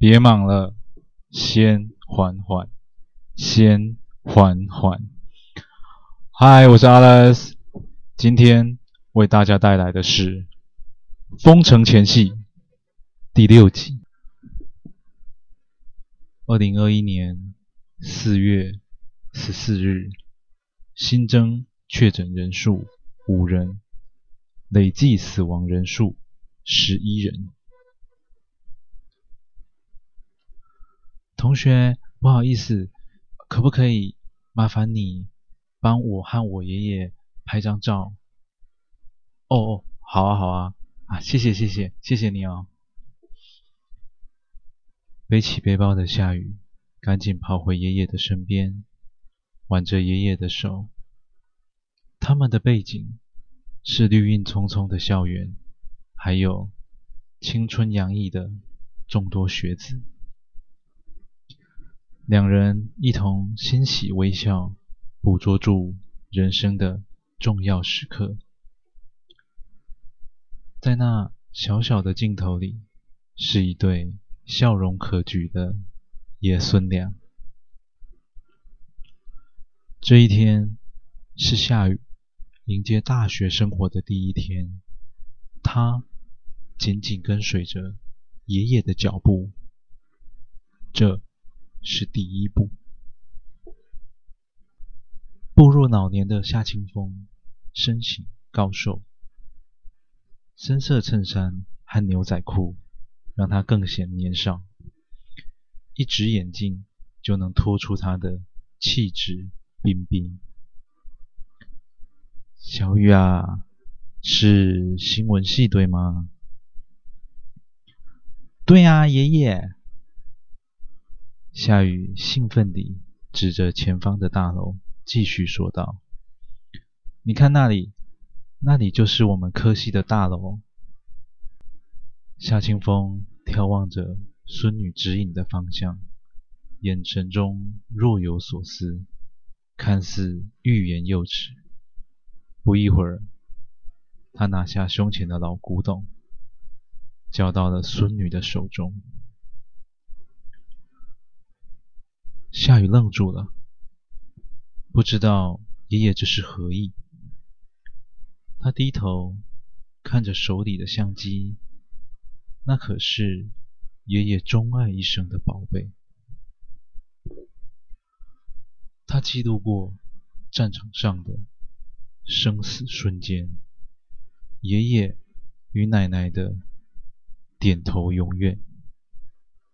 别忙了，先缓缓，先缓缓。嗨，我是 Alice，今天为大家带来的是《封城前戏》第六集。二零二一年四月十四日，新增确诊人数五人，累计死亡人数十一人。同学，不好意思，可不可以麻烦你帮我和我爷爷拍张照？哦哦，好啊好啊，啊，谢谢谢谢谢谢你哦。背起背包的夏雨赶紧跑回爷爷的身边，挽着爷爷的手。他们的背景是绿荫葱葱的校园，还有青春洋溢的众多学子。两人一同欣喜微笑，捕捉住人生的重要时刻。在那小小的镜头里，是一对笑容可掬的爷孙俩。这一天是夏雨迎接大学生活的第一天，他紧紧跟随着爷爷的脚步。这。是第一步。步入老年的夏清风，身形高瘦，深色衬衫和牛仔裤让他更显年少。一只眼睛就能托出他的气质彬彬。小雨啊，是新闻系对吗？对啊，爷爷。夏雨兴奋地指着前方的大楼，继续说道：“你看那里，那里就是我们科系的大楼。”夏清风眺望着孙女指引的方向，眼神中若有所思，看似欲言又止。不一会儿，他拿下胸前的老古董，交到了孙女的手中。夏雨愣住了，不知道爷爷这是何意。他低头看着手里的相机，那可是爷爷钟爱一生的宝贝。他记录过战场上的生死瞬间，爷爷与奶奶的点头永远，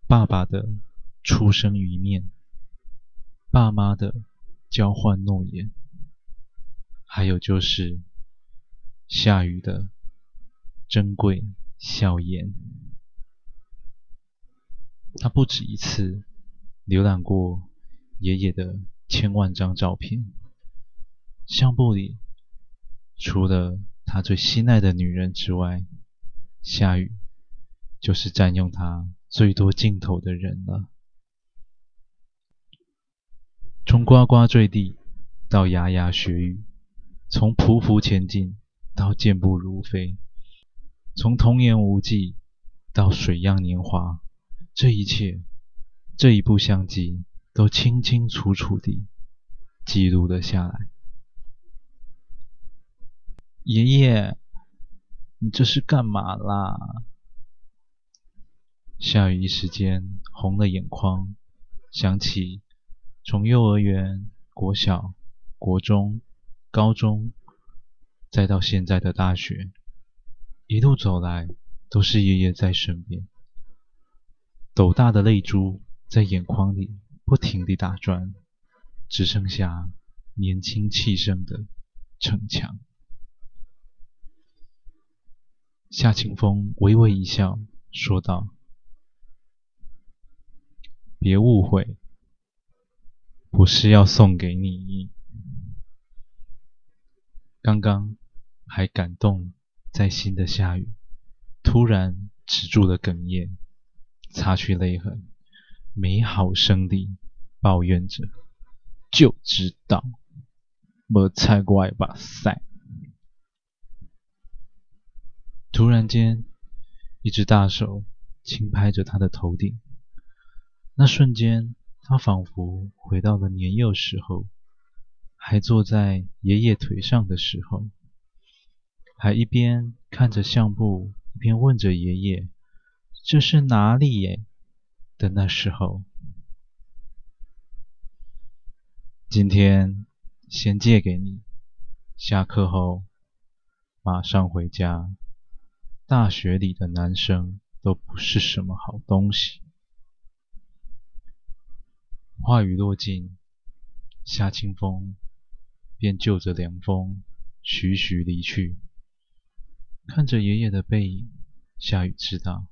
爸爸的出生一面。爸妈的交换诺言，还有就是夏雨的珍贵笑颜。他不止一次浏览过爷爷的千万张照片，相簿里除了他最心爱的女人之外，夏雨就是占用他最多镜头的人了。从呱呱坠地到牙牙学语，从匍匐前进到健步如飞，从童言无忌到水漾年华，这一切，这一部相机都清清楚楚地记录了下来。爷爷，你这是干嘛啦？夏雨一时间红了眼眶，想起。从幼儿园、国小、国中、高中，再到现在的大学，一路走来都是爷爷在身边。斗大的泪珠在眼眶里不停地打转，只剩下年轻气盛的逞强。夏清风微微一笑，说道：“别误会。”不是要送给你。刚刚还感动在心的夏雨，突然止住了哽咽，擦去泪痕，没好声地抱怨着：“就知道，没踩过把塞。”突然间，一只大手轻拍着他的头顶，那瞬间，他仿佛回到了年幼时候，还坐在爷爷腿上的时候，还一边看着相簿，一边问着爷爷：“这是哪里耶？”的那时候。今天先借给你，下课后马上回家。大学里的男生都不是什么好东西。话语落尽，夏清风便就着凉风徐徐离去。看着爷爷的背影，夏雨知道，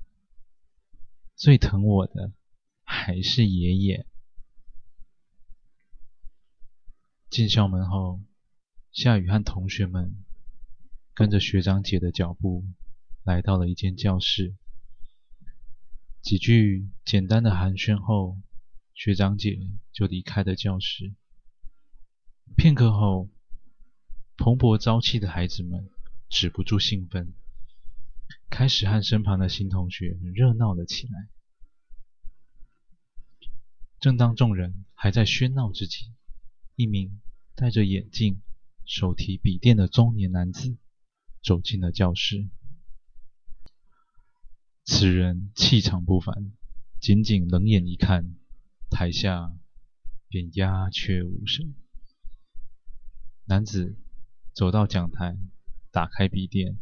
最疼我的还是爷爷。进校门后，夏雨和同学们跟着学长姐的脚步来到了一间教室。几句简单的寒暄后，学长姐就离开了教室。片刻后，蓬勃朝气的孩子们止不住兴奋，开始和身旁的新同学热闹了起来。正当众人还在喧闹之际，一名戴着眼镜、手提笔电的中年男子走进了教室。此人气场不凡，仅仅冷眼一看，台下便鸦雀无声。男子走到讲台，打开笔电，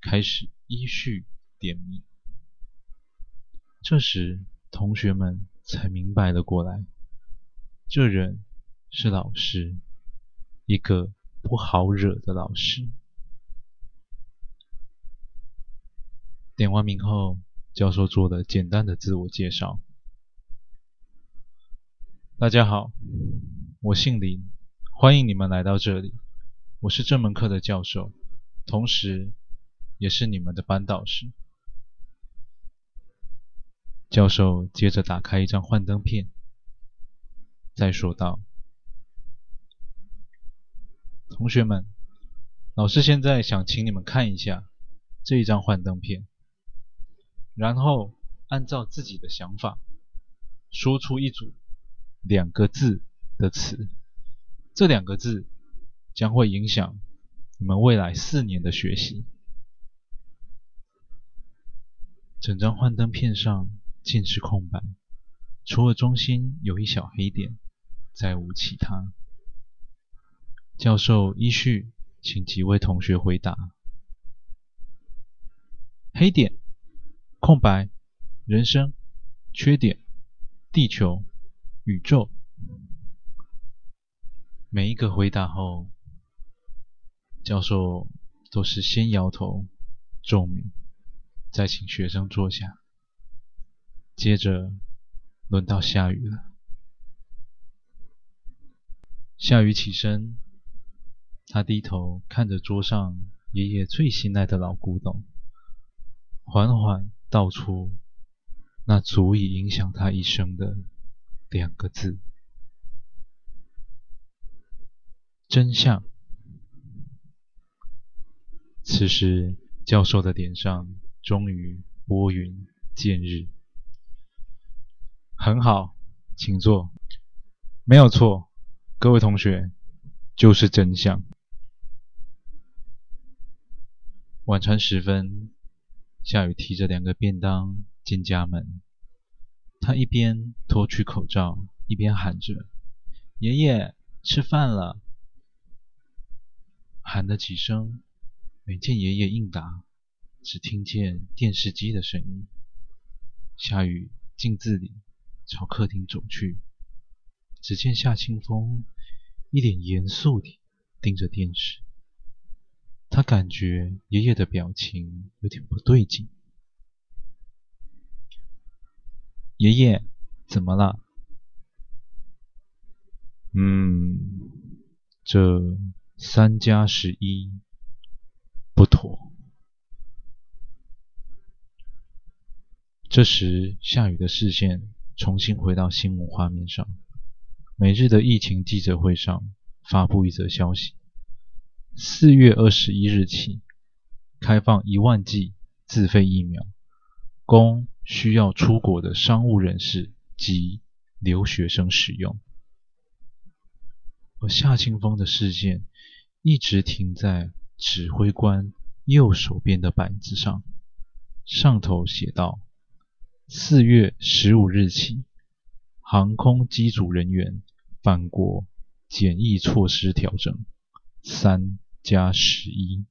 开始依序点名。这时，同学们才明白了过来，这人。是老师，一个不好惹的老师。点完名后，教授做了简单的自我介绍。大家好，我姓林，欢迎你们来到这里。我是这门课的教授，同时也是你们的班导师。教授接着打开一张幻灯片，再说道。同学们，老师现在想请你们看一下这一张幻灯片，然后按照自己的想法说出一组两个字的词。这两个字将会影响你们未来四年的学习。整张幻灯片上尽是空白，除了中心有一小黑点，再无其他。教授依序请几位同学回答：黑点、空白、人生、缺点、地球、宇宙。每一个回答后，教授都是先摇头、皱眉，再请学生坐下。接着轮到夏雨了。夏雨起身。他低头看着桌上爷爷最心爱的老古董，缓缓道出那足以影响他一生的两个字：真相。此时，教授的脸上终于拨云见日。很好，请坐。没有错，各位同学，就是真相。晚餐时分，夏雨提着两个便当进家门。他一边脱去口罩，一边喊着：“爷爷，吃饭了。”喊了几声，没见爷爷应答，只听见电视机的声音。夏雨径自里朝客厅走去，只见夏清风一脸严肃地盯着电视。他感觉爷爷的表情有点不对劲。爷爷，怎么了？嗯，这三加十一不妥。这时，夏雨的视线重新回到新闻画面上。每日的疫情记者会上发布一则消息。四月二十一日起，开放一万剂自费疫苗，供需要出国的商务人士及留学生使用。而夏清风的视线一直停在指挥官右手边的板子上，上头写道：“四月十五日起，航空机组人员返国检疫措施调整，三加十一。”